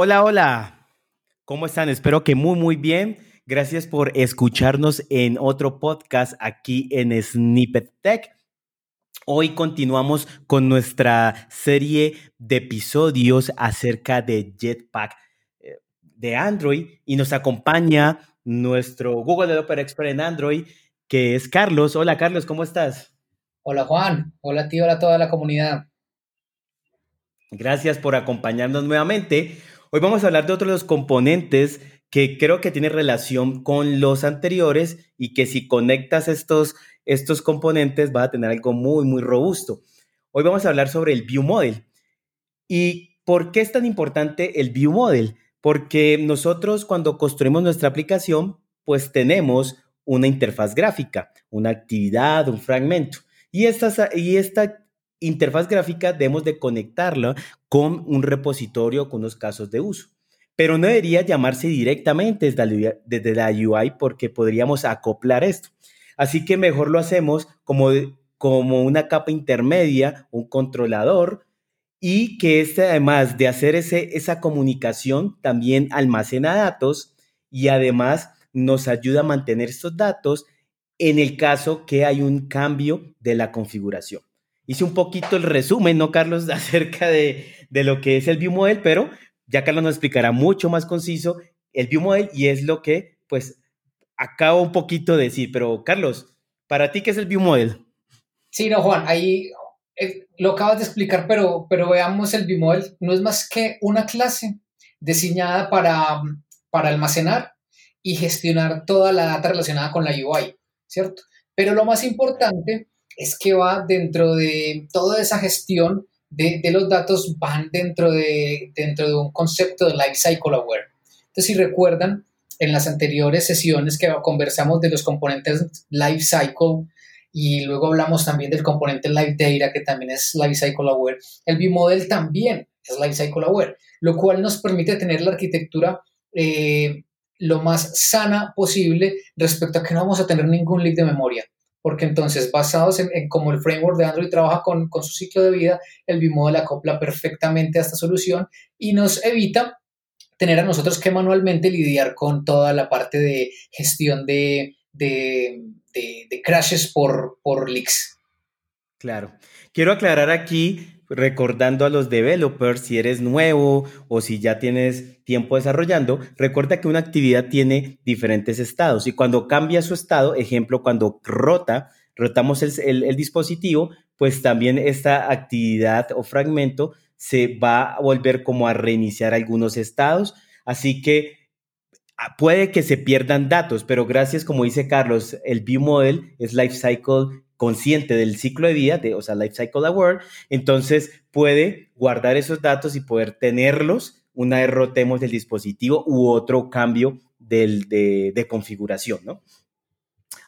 Hola, hola. ¿Cómo están? Espero que muy, muy bien. Gracias por escucharnos en otro podcast aquí en Snippet Tech. Hoy continuamos con nuestra serie de episodios acerca de Jetpack eh, de Android y nos acompaña nuestro Google Developer Expert en Android, que es Carlos. Hola Carlos, ¿cómo estás? Hola Juan, hola tío, hola a toda la comunidad. Gracias por acompañarnos nuevamente. Hoy vamos a hablar de otros de los componentes que creo que tiene relación con los anteriores y que si conectas estos, estos componentes vas a tener algo muy, muy robusto. Hoy vamos a hablar sobre el View Model. ¿Y por qué es tan importante el View Model? Porque nosotros cuando construimos nuestra aplicación, pues tenemos una interfaz gráfica, una actividad, un fragmento. Y esta, y esta interfaz gráfica debemos de conectarla con un repositorio con unos casos de uso. Pero no debería llamarse directamente desde la UI porque podríamos acoplar esto. Así que mejor lo hacemos como, como una capa intermedia, un controlador, y que este además de hacer ese, esa comunicación también almacena datos y además nos ayuda a mantener estos datos en el caso que hay un cambio de la configuración hice un poquito el resumen, ¿no, Carlos?, acerca de, lo que es el View Model, pero ya Carlos nos explicará mucho más conciso el View Model y es lo que, pues, acabo un poquito de decir. Pero, Carlos, ¿para ti qué es el View Model? Sí, no, Juan, ahí eh, lo acabas de explicar, pero, pero veamos el View Model. No es más que una clase diseñada para, para almacenar y gestionar toda la data relacionada con la UI, ¿cierto? Pero lo más importante es que va dentro de toda esa gestión de, los datos, van dentro de, dentro de un concepto de Lifecycle Aware. Entonces, si recuerdan, en las anteriores sesiones que conversamos de los componentes Lifecycle y luego hablamos también del componente Live Data, que también es Lifecycle Aware, el B-Model también es Lifecycle Aware, lo cual nos permite tener la arquitectura eh, lo más sana posible respecto a que no vamos a tener ningún leak de memoria porque entonces basados en, cómo el framework de Android trabaja con, su ciclo de vida, el Vimodel acopla perfectamente a esta solución y nos evita tener a nosotros que manualmente lidiar con toda la parte de gestión de, crashes por, por leaks. Claro. Quiero aclarar aquí recordando a los developers, si eres nuevo o si ya tienes tiempo desarrollando, recuerda que una actividad tiene diferentes estados y cuando cambia su estado, ejemplo, cuando rota, rotamos el, dispositivo, pues también esta actividad o fragmento se va a volver como a reiniciar algunos estados. Así que ah, puede que se pierdan datos, pero gracias, como dice Carlos, el View Model es Lifecycle consciente del ciclo de vida, de, o sea, Life Cycle Aware, entonces puede guardar esos datos y poder tenerlos una vez rotemos el dispositivo u otro cambio de, configuración, ¿no?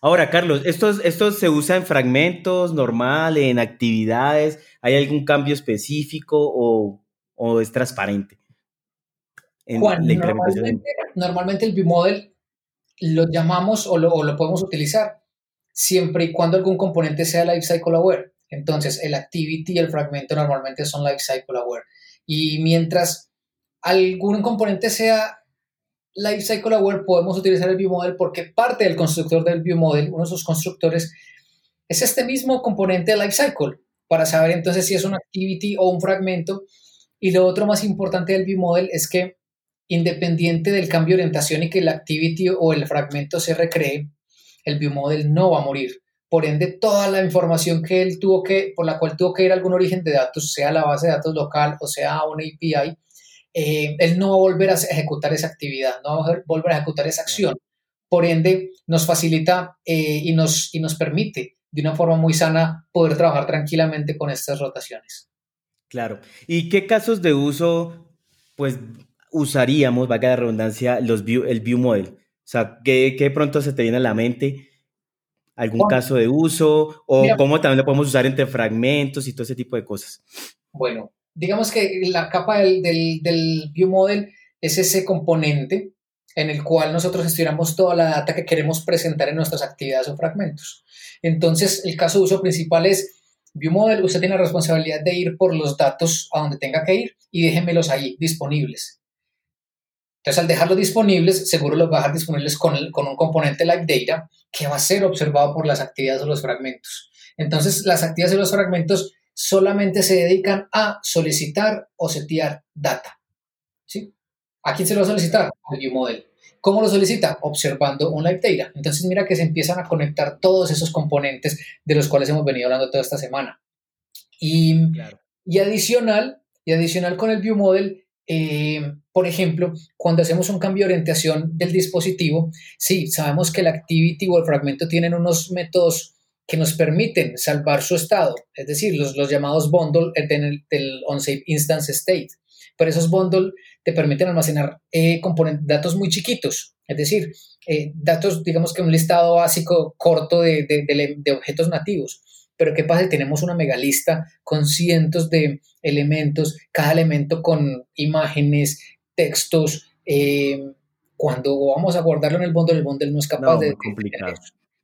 Ahora, Carlos, ¿esto, ¿esto se usa en fragmentos normal, en actividades? ¿Hay algún cambio específico o, es transparente? En Juan, normalmente, el B-Model lo llamamos o lo, o lo podemos utilizar siempre y cuando algún componente sea lifecycle aware. Entonces, el activity y el fragmento normalmente son lifecycle aware. Y mientras algún componente sea lifecycle aware, podemos utilizar el viewmodel porque parte del constructor del viewmodel, uno de sus constructores, es este mismo componente de lifecycle para saber entonces si es un activity o un fragmento. Y lo otro más importante del viewmodel es que independiente del cambio de orientación y que el activity o el fragmento se recree, el biomodel no va a morir. Por ende, toda la información que él tuvo que, por la cual tuvo que ir a algún origen de datos, sea la base de datos local o sea una API, eh, él no va a volver a ejecutar esa actividad, no va a volver a ejecutar esa acción. Por ende, nos facilita eh, y, nos, y nos permite de una forma muy sana poder trabajar tranquilamente con estas rotaciones. Claro. ¿Y qué casos de uso, pues, usaríamos, va a redundancia, los el view model? O sea, ¿qué, pronto se te viene a la mente? ¿Algún caso de uso? ¿O cómo también lo podemos usar entre fragmentos y todo ese tipo de cosas? Bueno, digamos que la capa del, del, del View Model es ese componente en el cual nosotros gestionamos toda la data que queremos presentar en nuestras actividades o fragmentos. Entonces, el caso de uso principal es View Model, usted tiene la responsabilidad de ir por los datos a donde tenga que ir y déjenmelos ahí disponibles. Entonces, al dejarlos disponibles, seguro los va a dejar disponibles con, con un componente Live Data que va a ser observado por las actividades o los fragmentos. Entonces, las actividades de los fragmentos solamente se dedican a solicitar o setear data. ¿Sí? ¿A quién se lo va a solicitar? Al ViewModel. ¿Cómo lo solicita? Observando un live data. Entonces mira que se empiezan a conectar todos esos componentes de los cuales hemos venido hablando toda esta semana. Y, y adicional, y adicional con el ViewModel, eh, por ejemplo, cuando hacemos un cambio de orientación del dispositivo, sí, sabemos que el activity o el fragmento tienen unos métodos que nos permiten salvar su estado, es decir, los, los llamados bundle del, del onSafe instance state. Pero esos bundle te permiten almacenar eh, datos muy chiquitos, es decir, eh, datos, digamos que un listado básico corto de, de, objetos nativos. Pero ¿qué pasa? Tenemos una megalista con cientos de elementos, cada elemento con imágenes, textos. Eh, cuando vamos a guardarlo en el bundle, el bundle no es capaz de... Complicado.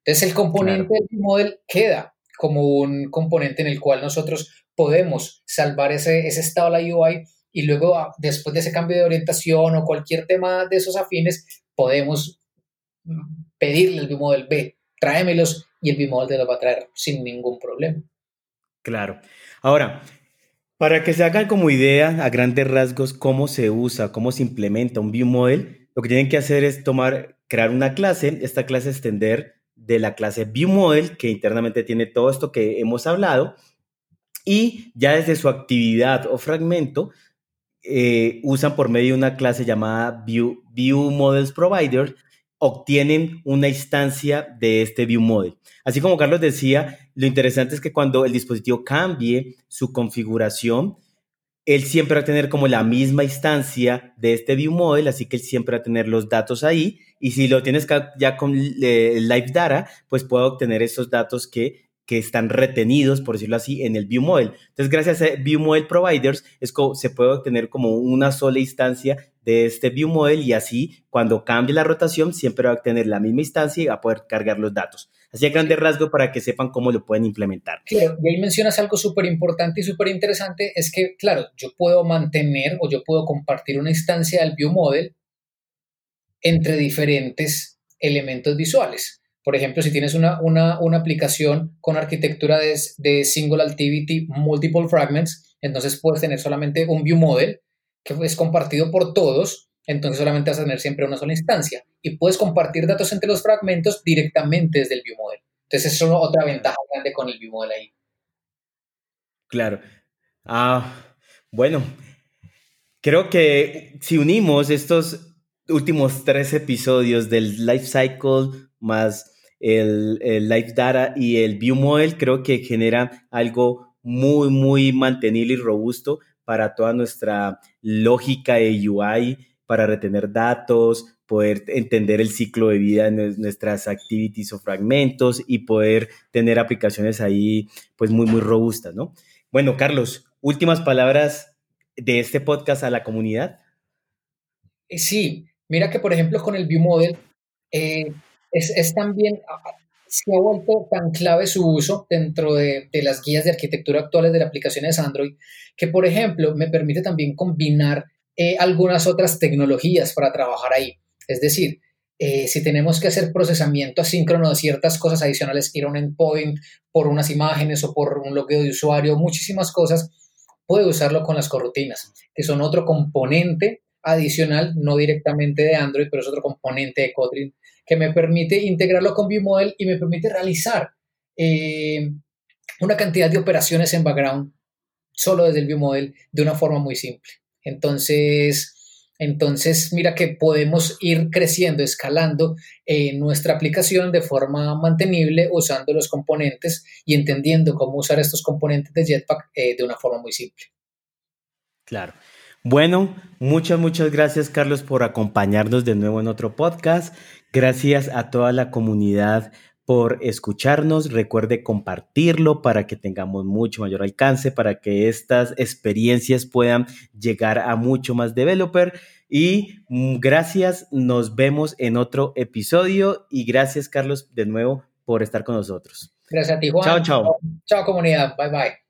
Entonces el componente del model queda como un componente en el cual nosotros podemos salvar ese, ese estado de la UI y luego ah, después de ese cambio de orientación o cualquier tema de esos afines, podemos mm, pedirle el bimodel B, tráemelos y el bimodel te los va a traer sin ningún problema. Claro. Ahora, para que se hagan como idea a grandes rasgos cómo se usa, cómo se implementa un ViewModel, lo que tienen que hacer es tomar, crear una clase, esta clase extender de la clase ViewModel, que internamente tiene todo esto que hemos hablado, y ya desde su actividad o fragmento, eh, usan por medio de una clase llamada View, View Models Provider, obtienen una instancia de este View Model. Así como Carlos decía, lo interesante es que cuando el dispositivo cambie su configuración, él siempre va a tener como la misma instancia de este View Model, así que él siempre va a tener los datos ahí. Y si lo tienes ya con eh, Live Data, pues puede obtener esos datos que que están retenidos, por decirlo así, en el ViewModel. Entonces, gracias a ViewModel Providers, es se puede obtener como una sola instancia de este ViewModel y así, cuando cambie la rotación, siempre va a obtener la misma instancia y va a poder cargar los datos. Así a grande rasgo para que sepan cómo lo pueden implementar. Claro, y ahí mencionas algo súper importante y súper interesante, es que, claro, yo puedo mantener o yo puedo compartir una instancia del ViewModel entre diferentes elementos visuales. Por ejemplo, si tienes una, aplicación con arquitectura de, Single Activity Multiple Fragments, entonces puedes tener solamente un view model que es compartido por todos, entonces solamente vas a tener siempre una sola instancia. Y puedes compartir datos entre los fragmentos directamente desde el view model. Entonces, es otra ventaja grande con el view model ahí. Claro. Ah, bueno, creo que si unimos estos últimos tres episodios del Life Cycle más el, el Live Data y el View Model creo que genera algo muy, muy mantenible y robusto para toda nuestra lógica de UI, para retener datos, poder entender el ciclo de vida de nuestras activities o fragmentos y poder tener aplicaciones ahí pues muy, muy robustas, ¿no? Bueno, Carlos, últimas palabras de este podcast a la comunidad. Eh, sí, mira que por ejemplo con el View Model, es, también, se ha vuelto tan clave su uso dentro de, las guías de arquitectura actuales de las aplicaciones Android, que por ejemplo me permite también combinar eh, algunas otras tecnologías para trabajar ahí. Es decir, eh, si tenemos que hacer procesamiento asíncrono de ciertas cosas adicionales, ir a un endpoint por unas imágenes o por un logueo de usuario, muchísimas cosas, puede usarlo con las corrutinas, que son otro componente adicional, no directamente de Android, pero es otro componente de Kotlin que me permite integrarlo con ViewModel y me permite realizar eh, una cantidad de operaciones en background solo desde el ViewModel de una forma muy simple. Entonces, entonces mira que podemos ir creciendo, escalando eh, nuestra aplicación de forma mantenible usando los componentes y entendiendo cómo usar estos componentes de Jetpack eh, de una forma muy simple. Claro. Bueno, muchas, muchas gracias Carlos por acompañarnos de nuevo en otro podcast. Gracias a toda la comunidad por escucharnos. Recuerde compartirlo para que tengamos mucho mayor alcance, para que estas experiencias puedan llegar a mucho más developer. Y mm, gracias, nos vemos en otro episodio y gracias Carlos de nuevo por estar con nosotros. Gracias a ti, Juan. Chao, chao. Chao comunidad, bye bye.